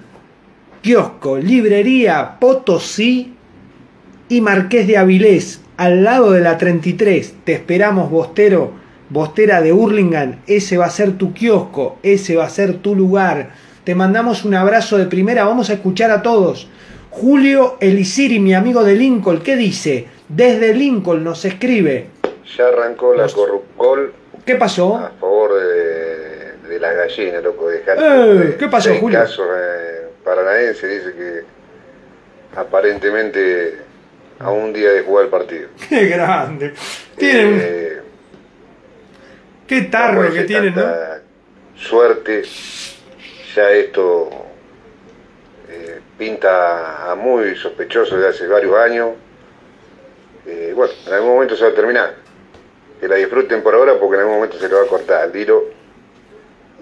Kiosco, librería, Potosí y Marqués de Avilés, al lado de la 33. Te esperamos, Bostero, Bostera de Hurlingham. Ese va a ser tu kiosco, ese va a ser tu lugar. Te mandamos un abrazo de primera. Vamos a escuchar a todos. Julio Elisiri, mi amigo de Lincoln, ¿qué dice? Desde Lincoln nos escribe. Ya arrancó la corrupcol ¿Qué pasó? a favor de, de las gallinas, loco. Dejar Eh, ¿qué pasó, Julio? casos eh, paranaense dice que aparentemente a un día de jugar el partido. Qué grande. Tienen un- Eh, Qué tarro que dice, tienen, ¿no? Suerte, ya esto pinta a muy sospechoso de hace varios años. Eh, bueno, en algún momento se va a terminar. Que la disfruten por ahora porque en algún momento se le va a cortar el tiro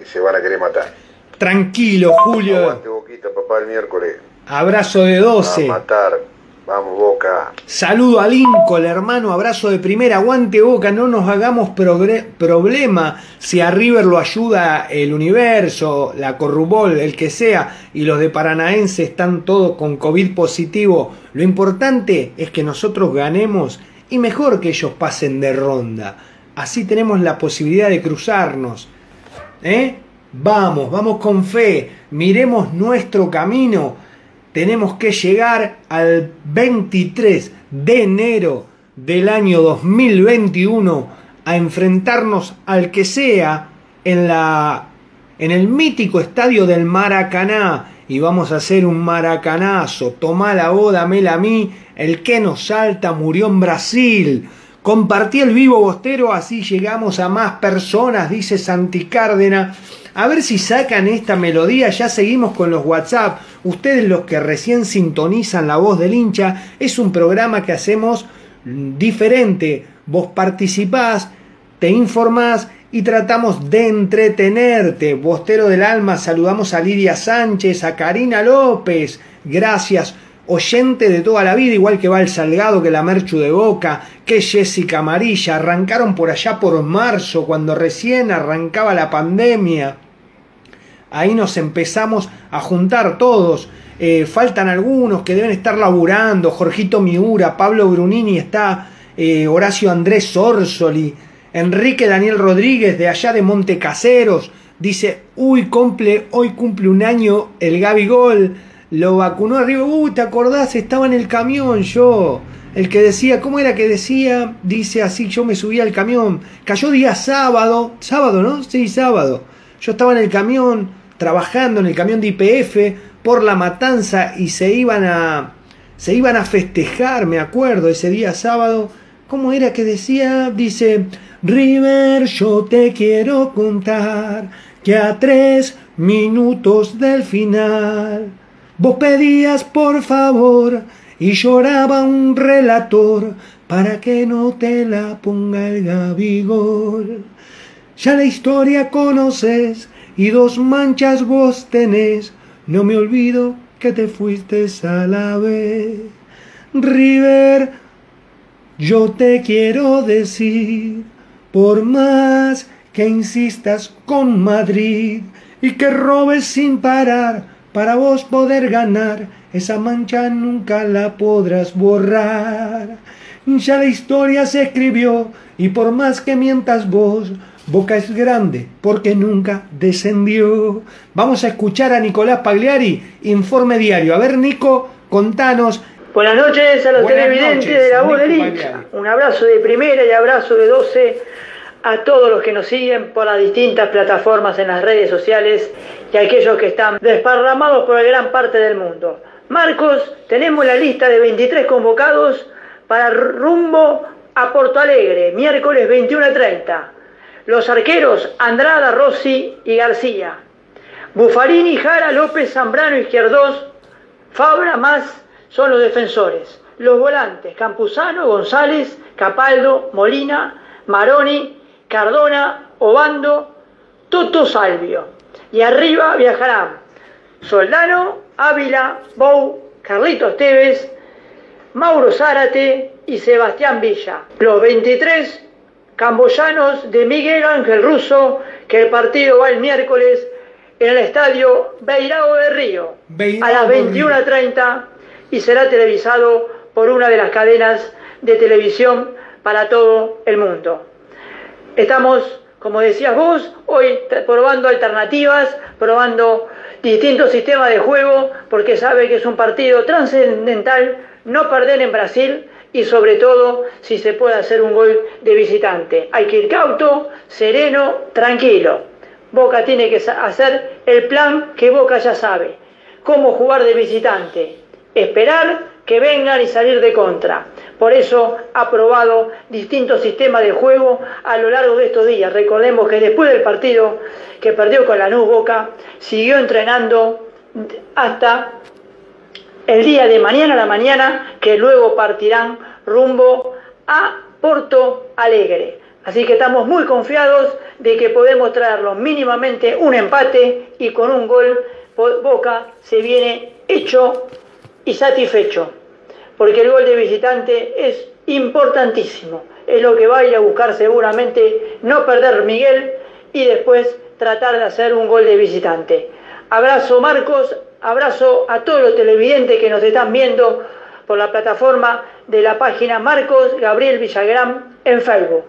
y se van a querer matar. Tranquilo, Julio. Aguante boquita, papá, el miércoles. Abrazo de Va a 12. matar. Vamos, boca. Saludo a Lincoln, hermano, abrazo de primera, aguante boca, no nos hagamos problema si a River lo ayuda el universo, la Corrubol, el que sea, y los de Paranaense están todos con COVID positivo. Lo importante es que nosotros ganemos y mejor que ellos pasen de ronda. Así tenemos la posibilidad de cruzarnos. ¿Eh? Vamos, vamos con fe, miremos nuestro camino. Tenemos que llegar al 23 de enero del año 2021 a enfrentarnos al que sea en la en el mítico estadio del Maracaná. Y vamos a hacer un maracanazo. Tomá la oda, dámela a mí. El que nos salta murió en Brasil. Compartí el vivo bostero, así llegamos a más personas, dice Santi Cárdena. A ver si sacan esta melodía, ya seguimos con los WhatsApp. Ustedes los que recién sintonizan la voz del hincha, es un programa que hacemos diferente. Vos participás, te informás y tratamos de entretenerte. Bostero del alma, saludamos a Lidia Sánchez, a Karina López. Gracias oyente de toda la vida, igual que Val Salgado, que la Merchu de Boca, que Jessica Amarilla, arrancaron por allá por marzo, cuando recién arrancaba la pandemia. Ahí nos empezamos a juntar todos. Eh, faltan algunos que deben estar laburando. Jorgito Miura, Pablo Brunini está, eh, Horacio Andrés Sorsoli, Enrique Daniel Rodríguez de allá de Monte Caseros. Dice, uy, cumple, hoy cumple un año el Gaby Gol lo vacunó arriba. Uy, ¿te acordás? Estaba en el camión yo. El que decía, ¿cómo era que decía? Dice así, yo me subí al camión. Cayó día sábado, sábado, ¿no? Sí, sábado. Yo estaba en el camión, trabajando en el camión de IPF por la matanza y se iban a, se iban a festejar, me acuerdo, ese día sábado. ¿Cómo era que decía? Dice, River, yo te quiero contar que a tres minutos del final Vos pedías por favor y lloraba un relator para que no te la ponga el gabigol. Ya la historia conoces y dos manchas vos tenés. No me olvido que te fuiste a la vez. River, yo te quiero decir, por más que insistas con Madrid y que robes sin parar, para vos poder ganar, esa mancha nunca la podrás borrar. Ya la historia se escribió y por más que mientas vos, Boca es grande porque nunca descendió. Vamos a escuchar a Nicolás Pagliari, Informe Diario. A ver, Nico, contanos. Buenas noches a los televidentes de la voz del. Un abrazo de primera y abrazo de 12 a todos los que nos siguen por las distintas plataformas en las redes sociales y a aquellos que están desparramados por gran parte del mundo. Marcos, tenemos la lista de 23 convocados para rumbo a Porto Alegre, miércoles 21 a 30. Los arqueros Andrada, Rossi y García. Bufarini, Jara, López, Zambrano, Izquierdos, Fabra más son los defensores. Los volantes, Campuzano, González, Capaldo, Molina, Maroni, Cardona, Obando, Toto Salvio. Y arriba viajarán Soldano, Ávila, Bou, Carlitos Tevez, Mauro Zárate y Sebastián Villa. Los 23 camboyanos de Miguel Ángel Russo, que el partido va el miércoles en el estadio Beirao de Río a las 21.30 y será televisado por una de las cadenas de televisión para todo el mundo. Estamos, como decías vos, hoy probando alternativas, probando distintos sistemas de juego, porque sabe que es un partido trascendental no perder en Brasil y sobre todo si se puede hacer un gol de visitante. Hay que ir cauto, sereno, tranquilo. Boca tiene que hacer el plan que Boca ya sabe. Cómo jugar de visitante. Esperar que vengan y salir de contra. Por eso ha probado distintos sistemas de juego a lo largo de estos días. Recordemos que después del partido que perdió con la Nuz Boca, siguió entrenando hasta el día de mañana a la mañana, que luego partirán rumbo a Porto Alegre. Así que estamos muy confiados de que podemos traerlo mínimamente un empate y con un gol Boca se viene hecho y satisfecho, porque el gol de visitante es importantísimo. Es lo que va a ir a buscar seguramente no perder Miguel y después tratar de hacer un gol de visitante. Abrazo Marcos, abrazo a todos los televidentes que nos están viendo por la plataforma de la página Marcos Gabriel Villagrán en Facebook.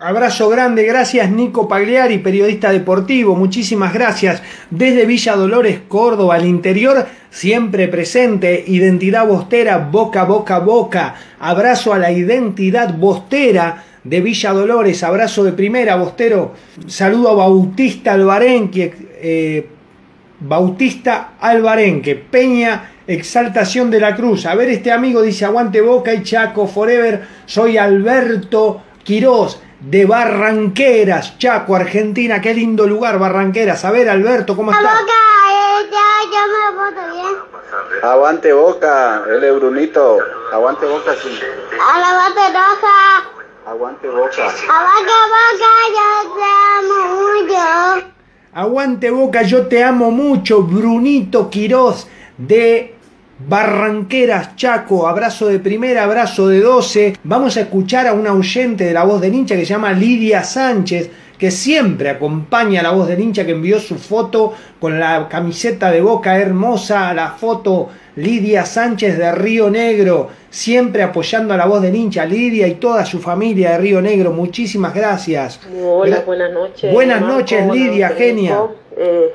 Abrazo grande, gracias Nico Pagliari, periodista deportivo, muchísimas gracias. Desde Villa Dolores, Córdoba, al interior, siempre presente, identidad bostera, boca, boca, boca. Abrazo a la identidad bostera de Villa Dolores, abrazo de primera, Bostero. Saludo a Bautista Albarenque, eh, Bautista Albarenque, Peña Exaltación de la Cruz. A ver, este amigo dice, aguante Boca y Chaco Forever. Soy Alberto Quirós de Barranqueras, Chaco, Argentina. Qué lindo lugar, Barranqueras. A ver, Alberto, ¿cómo estás? Aguante Boca, él es Brunito. Aguante Boca, sí. Aguante roja. Aguante Boca. Aguante boca, yo te amo mucho. Aguante Boca, yo te amo mucho. Brunito Quirós de Barranqueras, Chaco. Abrazo de primera, abrazo de 12. Vamos a escuchar a una oyente de la voz del hincha que se llama Lidia Sánchez que siempre acompaña a la voz del hincha que envió su foto con la camiseta de boca hermosa, la foto Lidia Sánchez de Río Negro, siempre apoyando a la voz del hincha, Lidia y toda su familia de Río Negro, muchísimas gracias. Hola, buenas noches. Buenas Marco, noches, buenas Lidia, noches, genia. Eh,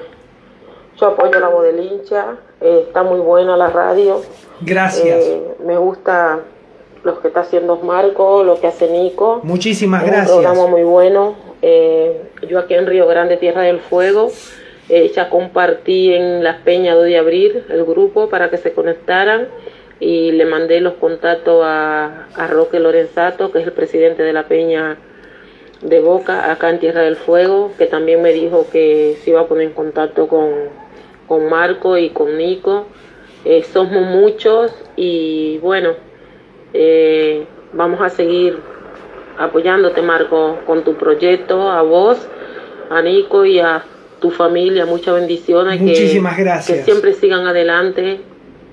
yo apoyo a la voz del hincha, eh, está muy buena la radio. Gracias. Eh, me gusta lo que está haciendo Marco, lo que hace Nico. Muchísimas Es gracias. Un programa muy bueno. Eh, yo aquí en Río Grande, Tierra del Fuego, eh, ya compartí en Las Peñas 2 de abril el grupo para que se conectaran y le mandé los contactos a, a Roque Lorenzato, que es el presidente de la Peña de Boca, acá en Tierra del Fuego, que también me dijo que se iba a poner en contacto con, con Marco y con Nico. Eh, somos muchos y bueno, vamos a seguir apoyándote, Marco, con tu proyecto, a vos, a Nico y a tu familia. Muchas bendiciones. Muchísimas que, gracias. Que siempre sigan adelante.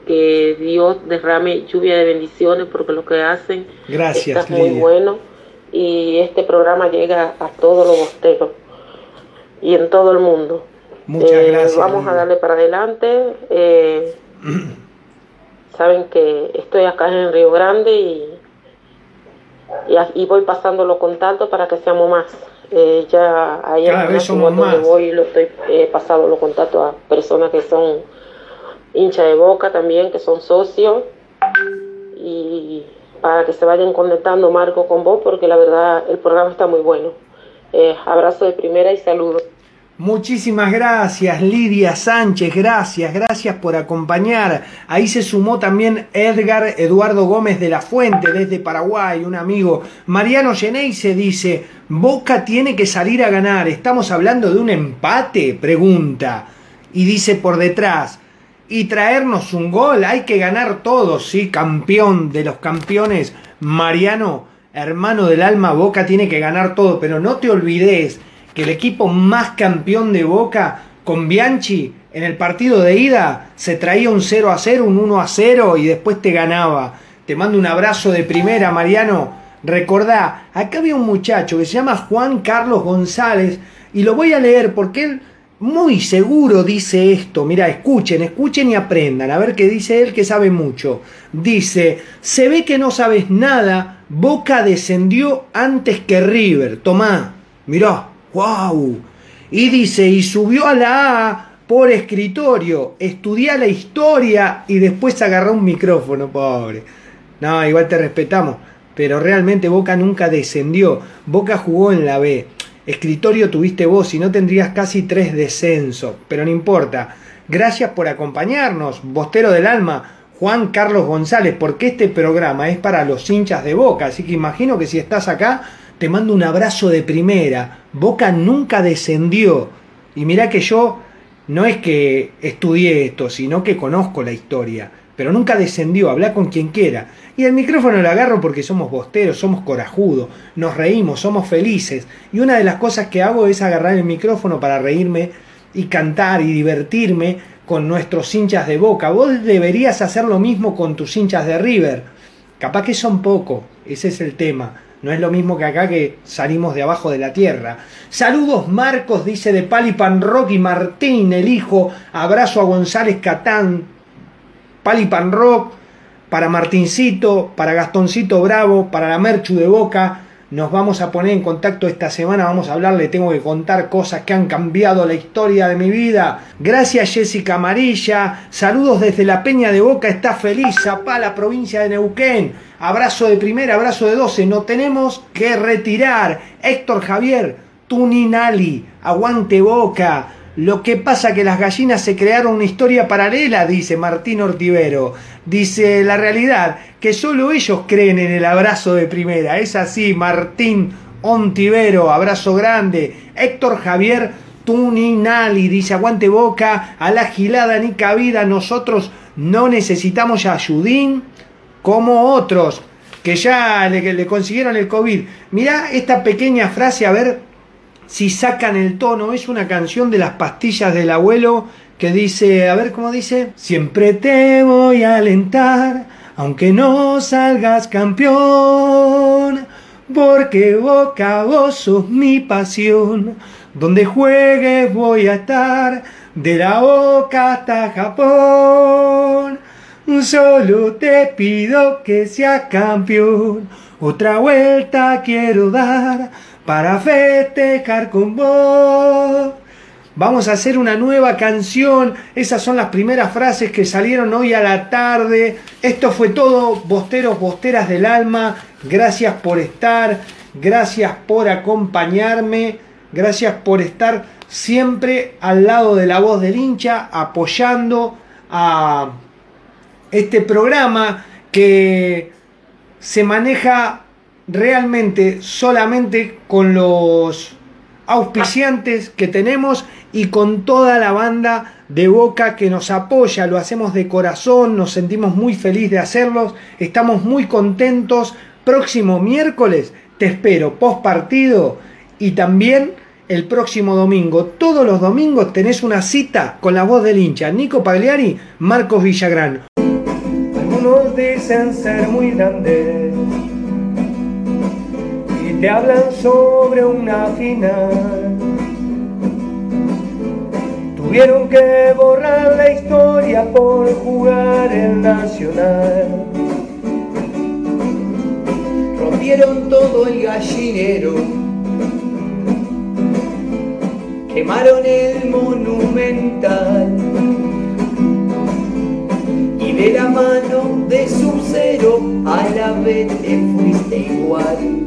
Que Dios derrame lluvia de bendiciones porque lo que hacen Gracias, está muy bueno. Y este programa llega a todos los bosteros y en todo el mundo. Muchas Eh, gracias. Vamos Lidia. a darle para adelante. Eh, saben que estoy acá en Río Grande y, y, y voy pasando los contactos para que seamos más. Eh, ya hay Cada vez somos más. voy y lo estoy eh, pasando los contactos a personas que son hinchas de boca también, que son socios. Y para que se vayan conectando Marco con vos, porque la verdad el programa está muy bueno. Eh, abrazo de primera y saludos. Muchísimas gracias, Lidia Sánchez, gracias, gracias por acompañar. Ahí se sumó también Edgar Eduardo Gómez de la Fuente desde Paraguay, un amigo. Mariano Geneise dice, Boca tiene que salir a ganar, ¿estamos hablando de un empate? Pregunta. Y dice por detrás, y traernos un gol, hay que ganar todos, sí, campeón de los campeones. Mariano, hermano del alma, Boca tiene que ganar todo, pero no te olvides que el equipo más campeón de Boca con Bianchi en el partido de ida se traía un 0 a 0, un 1 a 0 y después te ganaba. Te mando un abrazo de primera, Mariano. Recordá, acá había un muchacho que se llama Juan Carlos González y lo voy a leer porque él muy seguro dice esto. Mira, escuchen, escuchen y aprendan. A ver qué dice él que sabe mucho. Dice, se ve que no sabes nada. Boca descendió antes que River. Tomá, mirá, wow. Y dice, y subió a la A por escritorio. Estudia la historia y después agarró un micrófono, pobre. No, igual te respetamos. Pero realmente Boca nunca descendió. Boca jugó en la B. Escritorio tuviste vos y no tendrías casi tres descensos. Pero no importa. Gracias por acompañarnos, Bostero del Alma, Juan Carlos González, porque este programa es para los hinchas de Boca. Así que imagino que si estás acá, te mando un abrazo de primera. Boca nunca descendió. Y mirá que yo no es que estudié esto, sino que conozco la historia. Pero nunca descendió, habla con quien quiera. Y el micrófono lo agarro porque somos bosteros, somos corajudos, nos reímos, somos felices. Y una de las cosas que hago es agarrar el micrófono para reírme y cantar y divertirme con nuestros hinchas de boca. Vos deberías hacer lo mismo con tus hinchas de River. Capaz que son poco, ese es el tema. No es lo mismo que acá que salimos de abajo de la tierra. Saludos Marcos, dice de Palipan Rock y Martín, el hijo. Abrazo a González Catán. Palipan Rock, para Martincito, para Gastoncito Bravo, para la Merchu de Boca. Nos vamos a poner en contacto esta semana, vamos a hablar, le tengo que contar cosas que han cambiado la historia de mi vida. Gracias Jessica Amarilla, saludos desde la Peña de Boca, está feliz, Zapala, provincia de Neuquén. Abrazo de primera, abrazo de 12, no tenemos que retirar. Héctor Javier, Tuninali, aguante Boca. Lo que pasa que las gallinas se crearon una historia paralela, dice Martín Ortivero. Dice la realidad que solo ellos creen en el abrazo de primera. Es así, Martín Ontivero, abrazo grande. Héctor Javier Tuninali dice aguante boca, a la gilada ni cabida, nosotros no necesitamos a como otros que ya le, le consiguieron el COVID. Mirá esta pequeña frase, a ver si sacan el tono. Es una canción de las pastillas del abuelo que dice, a ver cómo dice, siempre te voy a alentar, aunque no salgas campeón, porque boca vos sos mi pasión, donde juegues voy a estar, de la boca hasta Japón. Solo te pido que seas campeón, otra vuelta quiero dar para festejar con vos. Vamos a hacer una nueva canción. Esas son las primeras frases que salieron hoy a la tarde. Esto fue todo, bosteros, bosteras del alma. Gracias por estar. Gracias por acompañarme. Gracias por estar siempre al lado de la voz del hincha, apoyando a este programa que se maneja realmente solamente con los auspiciantes que tenemos y con toda la banda de Boca que nos apoya, lo hacemos de corazón, nos sentimos muy felices de hacerlos, estamos muy contentos. Próximo miércoles te espero post partido y también el próximo domingo. Todos los domingos tenés una cita con la voz del hincha, Nico Pagliari, Marcos Villagrán. Algunos dicen ser muy grandes te hablan sobre una final. Tuvieron que borrar la historia por jugar el Nacional. Rompieron todo el gallinero, quemaron el monumental y de la mano de su cero a la vez te fuiste igual.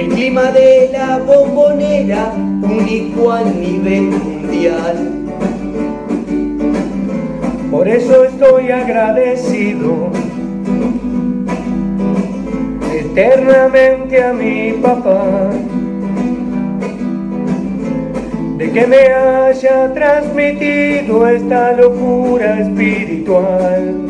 el clima de la bombonera, único a nivel mundial. Por eso estoy agradecido eternamente a mi papá de que me haya transmitido esta locura espiritual.